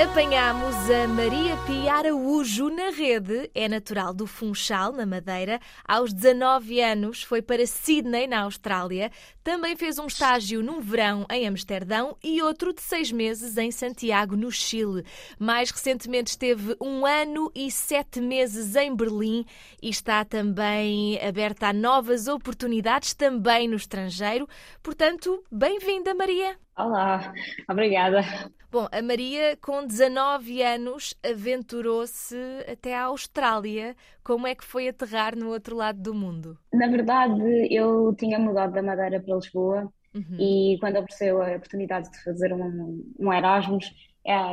Apanhámos a Maria Pia Araújo na rede. É natural do Funchal, na Madeira. Aos 19 anos foi para Sydney, na Austrália. Também fez um estágio num verão em Amsterdão e outro de seis meses em Santiago, no Chile. Mais recentemente esteve um ano e sete meses em Berlim e está também aberta a novas oportunidades, também no estrangeiro. Portanto, bem-vinda, Maria. Olá, obrigada. Bom, a Maria, com 19 anos, aventurou-se até à Austrália. Como é que foi aterrar no outro lado do mundo? Na verdade, eu tinha mudado da Madeira para Lisboa uhum. e quando apareceu a oportunidade de fazer um, um Erasmus,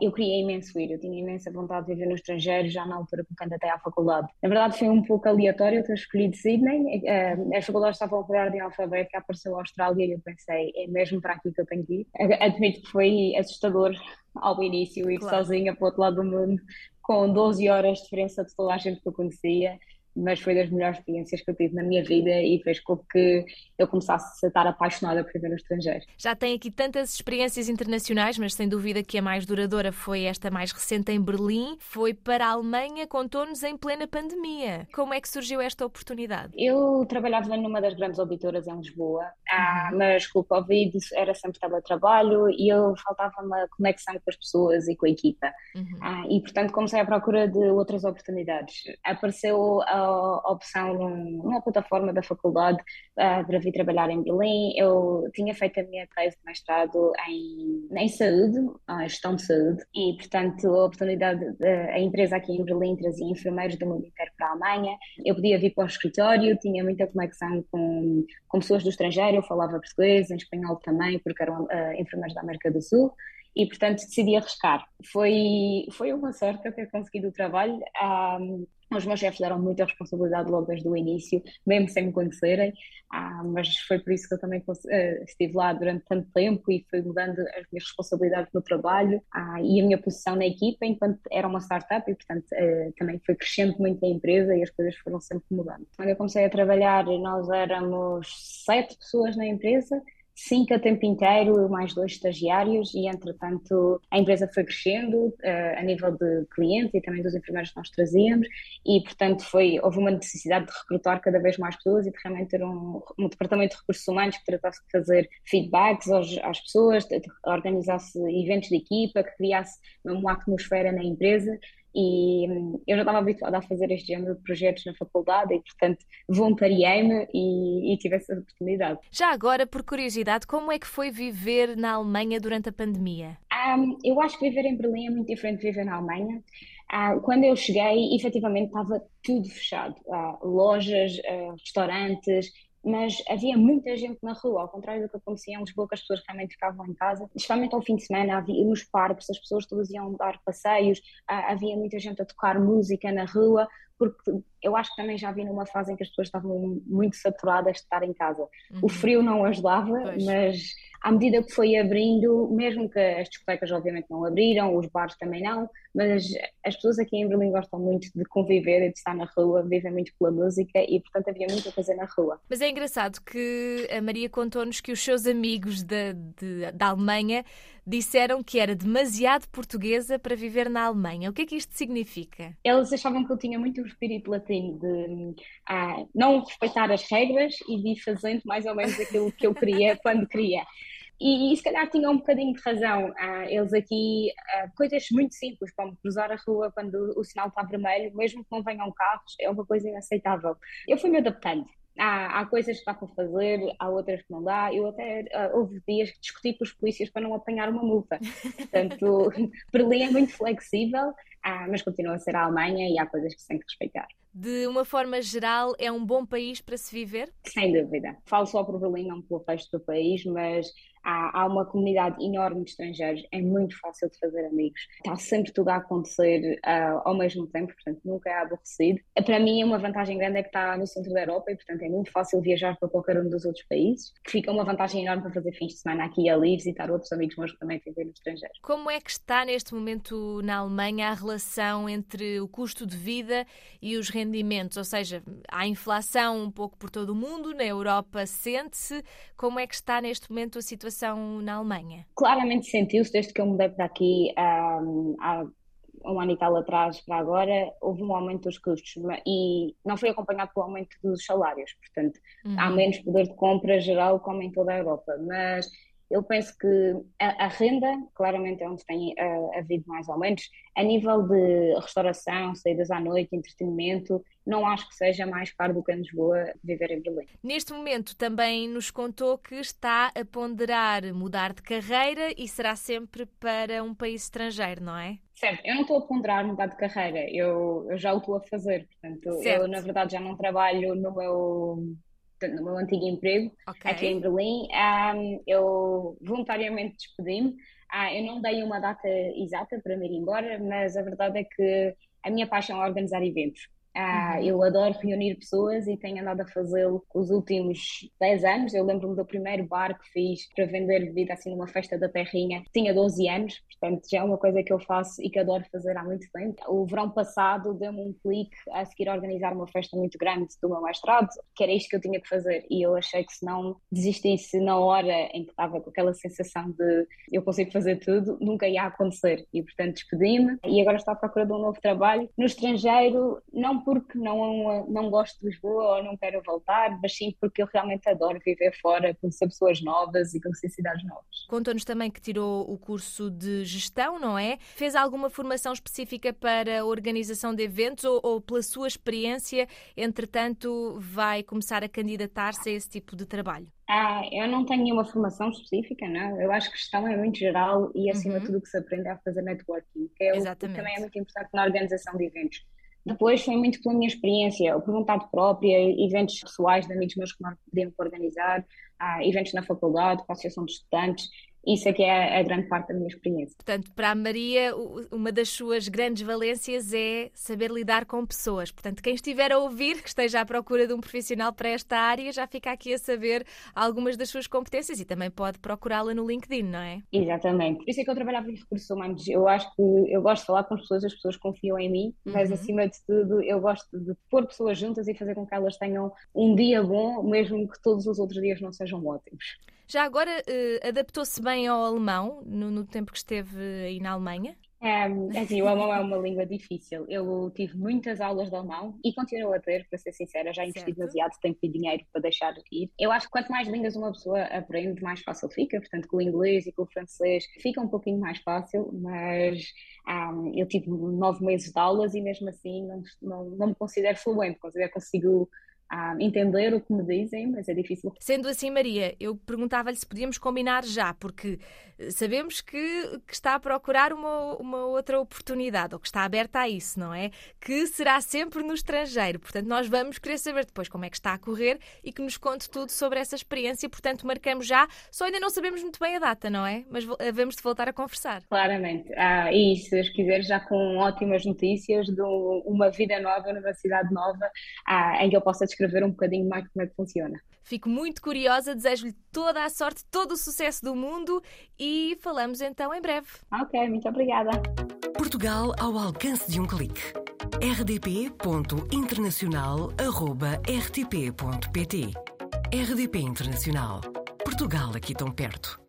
eu queria imenso ir, eu tinha imensa vontade de viver no estrangeiro, já na altura que até à faculdade. Na verdade, foi um pouco aleatório ter escolhido Sydney. É, as faculdades estavam a por ordem alfabética, apareceu a Austrália e eu pensei, é mesmo para aqui que eu tenho que ir. Admito que foi assustador ao início, ir claro. sozinha para o outro lado do mundo, com 12 horas de diferença de toda a gente que eu conhecia mas foi das melhores experiências que eu tive na minha vida e fez com que eu começasse a estar apaixonada por viver no estrangeiro. Já tem aqui tantas experiências internacionais, mas sem dúvida que a mais duradoura foi esta mais recente em Berlim. Foi para a Alemanha, contou-nos em plena pandemia. Como é que surgiu esta oportunidade? Eu trabalhava numa das grandes auditoras em Lisboa, ah, uhum. mas com o Covid era sempre teletrabalho e eu faltava uma conexão com as pessoas e com a equipa. Uhum. Ah, e portanto comecei à procura de outras oportunidades. Apareceu a a opção numa plataforma da faculdade uh, para vir trabalhar em Belém. Eu tinha feito a minha tese de mestrado em, em saúde, a gestão de saúde, e portanto a oportunidade, a empresa aqui em Berlim trazia enfermeiros do mundo inteiro para a Alemanha. Eu podia vir para o escritório, tinha muita conexão com, com pessoas do estrangeiro, eu falava português, em espanhol também, porque eram uh, enfermeiros da América do Sul e portanto decidi arriscar. Foi, foi uma sorte eu ter conseguido o trabalho. Um, os meus chefes deram muita responsabilidade logo desde o início, mesmo sem me conhecerem, ah, mas foi por isso que eu também uh, estive lá durante tanto tempo e fui mudando as minhas responsabilidades no trabalho ah, e a minha posição na equipa, enquanto era uma startup e, portanto, uh, também foi crescendo muito a empresa e as coisas foram sempre mudando. Quando eu comecei a trabalhar, nós éramos sete pessoas na empresa cinco a tempo inteiro, mais dois estagiários, e entretanto a empresa foi crescendo uh, a nível de clientes e também dos enfermeiros que nós trazíamos, e portanto foi, houve uma necessidade de recrutar cada vez mais pessoas e de realmente ter um, um departamento de recursos humanos que tratasse de fazer feedbacks às, às pessoas, organizasse eventos de equipa, que criasse uma atmosfera na empresa e hum, eu já estava habituada a fazer este género de projetos na faculdade e, portanto, voluntariei-me e, e, tive essa oportunidade. Já agora, por curiosidade, como é que foi viver na Alemanha durante a pandemia? Um, eu acho que viver em Berlim é muito diferente de viver na Alemanha. Uh, quando eu cheguei, efetivamente estava tudo fechado. Uh, lojas, uh, restaurantes, mas havia muita gente na rua, ao contrário do que acontecia em Lisboa, que as pessoas realmente ficavam em casa, especialmente ao fim de semana, havia nos parques, as pessoas todas iam dar passeios, havia muita gente a tocar música na rua, porque eu acho que também já vi numa fase em que as pessoas estavam muito saturadas de estar em casa. Uhum. O frio não ajudava, pois. mas à medida que foi abrindo, mesmo que as discotecas obviamente não abriram, os bares também não, mas as pessoas aqui em Berlim gostam muito de conviver e de estar na rua, vivem muito pela música e portanto havia muito a fazer na rua. Mas é engraçado que a Maria contou-nos que os seus amigos da, de, da Alemanha disseram que era demasiado portuguesa para viver na Alemanha. O que é que isto significa? Eles achavam que eu tinha muito o espírito latino de ah, não respeitar as regras e de ir fazendo mais ou menos aquilo que eu queria quando queria. E, e, se calhar tinham um bocadinho de razão. Ah, eles aqui, ah, coisas muito simples, como cruzar a rua quando o sinal está vermelho, mesmo que não venham carros, é uma coisa inaceitável. Eu fui me adaptando. Há, há coisas que dá para fazer, há outras que não dá. Eu até uh, houve dias que discuti com os polícias para não apanhar uma multa. Portanto, Berlim é muito flexível, ah, mas continua a ser a Alemanha e há coisas que se tem que respeitar. De uma forma geral, é um bom país para se viver? Sem dúvida. Falo só por Berlim, não pelo resto do país, mas há, há uma comunidade enorme de estrangeiros, é muito fácil de fazer amigos, está sempre tudo a acontecer uh, ao mesmo tempo, portanto nunca é aborrecido. Para mim, uma vantagem grande é que está no centro da Europa e, portanto, é muito fácil viajar para qualquer um dos outros países, que fica uma vantagem enorme para fazer fins de semana aqui e ali, visitar outros amigos meus que também vivem no estrangeiro. Como é que está neste momento na Alemanha a relação entre o custo de vida e os rendimentos? Ou seja, há inflação um pouco por todo o mundo, na Europa sente-se. Como é que está neste momento a situação na Alemanha? Claramente sentiu-se desde que eu mudei para aqui um, há um ano e tal atrás para agora, houve um aumento dos custos e não foi acompanhado pelo aumento dos salários, portanto, uhum. há menos poder de compra geral como em toda a Europa, mas eu penso que a, a renda, claramente, é onde tem uh, havido mais aumentos. A nível de restauração, saídas à noite, entretenimento, não acho que seja mais caro do que em Lisboa viver em Berlim. Neste momento também nos contou que está a ponderar mudar de carreira e será sempre para um país estrangeiro, não é? Certo, eu não estou a ponderar mudar de carreira, eu, eu já o estou a fazer, portanto, certo. eu na verdade já não trabalho no meu no meu antigo emprego okay. aqui em Berlim, um, eu voluntariamente despedi-me. Uh, eu não dei uma data exata para me ir embora, mas a verdade é que a minha paixão é organizar eventos. Ah, uhum. Eu adoro reunir pessoas e tenho andado a fazê-lo os últimos 10 anos. Eu lembro-me do primeiro bar que fiz para vender bebida assim numa festa da terrinha. Tinha 12 anos, portanto já é uma coisa que eu faço e que adoro fazer há muito tempo. O verão passado deu-me um clique a seguir a organizar uma festa muito grande do meu mestrado, que era isto que eu tinha que fazer. E eu achei que se não desistisse na hora em que estava com aquela sensação de eu consigo fazer tudo, nunca ia acontecer. E portanto despedi-me e agora estou à procura de um novo trabalho no estrangeiro, não porque não, não gosto de Lisboa ou não quero voltar, mas sim porque eu realmente adoro viver fora, conhecer pessoas novas e conhecer cidades novas. Contou-nos também que tirou o curso de gestão, não é? Fez alguma formação específica para a organização de eventos ou, ou pela sua experiência, entretanto, vai começar a candidatar-se a esse tipo de trabalho? Ah, eu não tenho nenhuma formação específica, não. Eu acho que gestão é muito geral e, acima uhum. de tudo, o que se aprende é a fazer networking, que é o que também é muito importante na organização de eventos. Depois foi muito pela minha experiência, por vontade própria, eventos pessoais de amigos meus que não podiam organizar, eventos na faculdade, com a Associação de Estudantes, isso é que é a grande parte da minha experiência. Portanto, para a Maria, uma das suas grandes valências é saber lidar com pessoas. Portanto, quem estiver a ouvir, que esteja à procura de um profissional para esta área, já fica aqui a saber algumas das suas competências e também pode procurá-la no LinkedIn, não é? Exatamente. Por isso é que eu trabalhava em recursos humanos. Eu acho que eu gosto de falar com as pessoas, as pessoas confiam em mim, mas uhum. acima de tudo, eu gosto de pôr pessoas juntas e fazer com que elas tenham um dia bom, mesmo que todos os outros dias não sejam ótimos. Já agora, uh, adaptou-se bem ao alemão no, no, tempo que esteve aí na Alemanha? É, assim, o alemão é uma língua difícil. Eu tive muitas aulas de alemão e continuo a ter, para ser sincera, já investi certo. demasiado tempo e dinheiro para deixar de ir. Eu acho que quanto mais línguas uma pessoa aprende, mais fácil fica. Portanto, com o inglês e com o francês fica um pouquinho mais fácil, mas um, eu tive nove meses de aulas e mesmo assim não, não, não me considero fluente, considero consigo a entender o que me dizem, mas é difícil. Sendo assim, Maria, eu perguntava-lhe se podíamos combinar já, porque eh, sabemos que, que, está a procurar uma, uma outra oportunidade, ou que está aberta a isso, não é? Que será sempre no estrangeiro. Portanto, nós vamos querer saber depois como é que está a correr e que nos conte tudo sobre essa experiência. Portanto, marcamos já, só ainda não sabemos muito bem a data, não é? Mas vamos de voltar a conversar. Claramente. Ah, e se Deus quiser, já com ótimas notícias de uma vida nova, numa cidade nova, ah, em que eu possa descrever descrever um bocadinho mais como é que funciona. Fico muito curiosa, desejo-lhe toda a sorte, todo o sucesso do mundo e falamos então em breve. Ok, muito obrigada. Portugal ao alcance de um clique. rdp.internacional.rtp.pt RDP Internacional. Portugal aqui tão perto.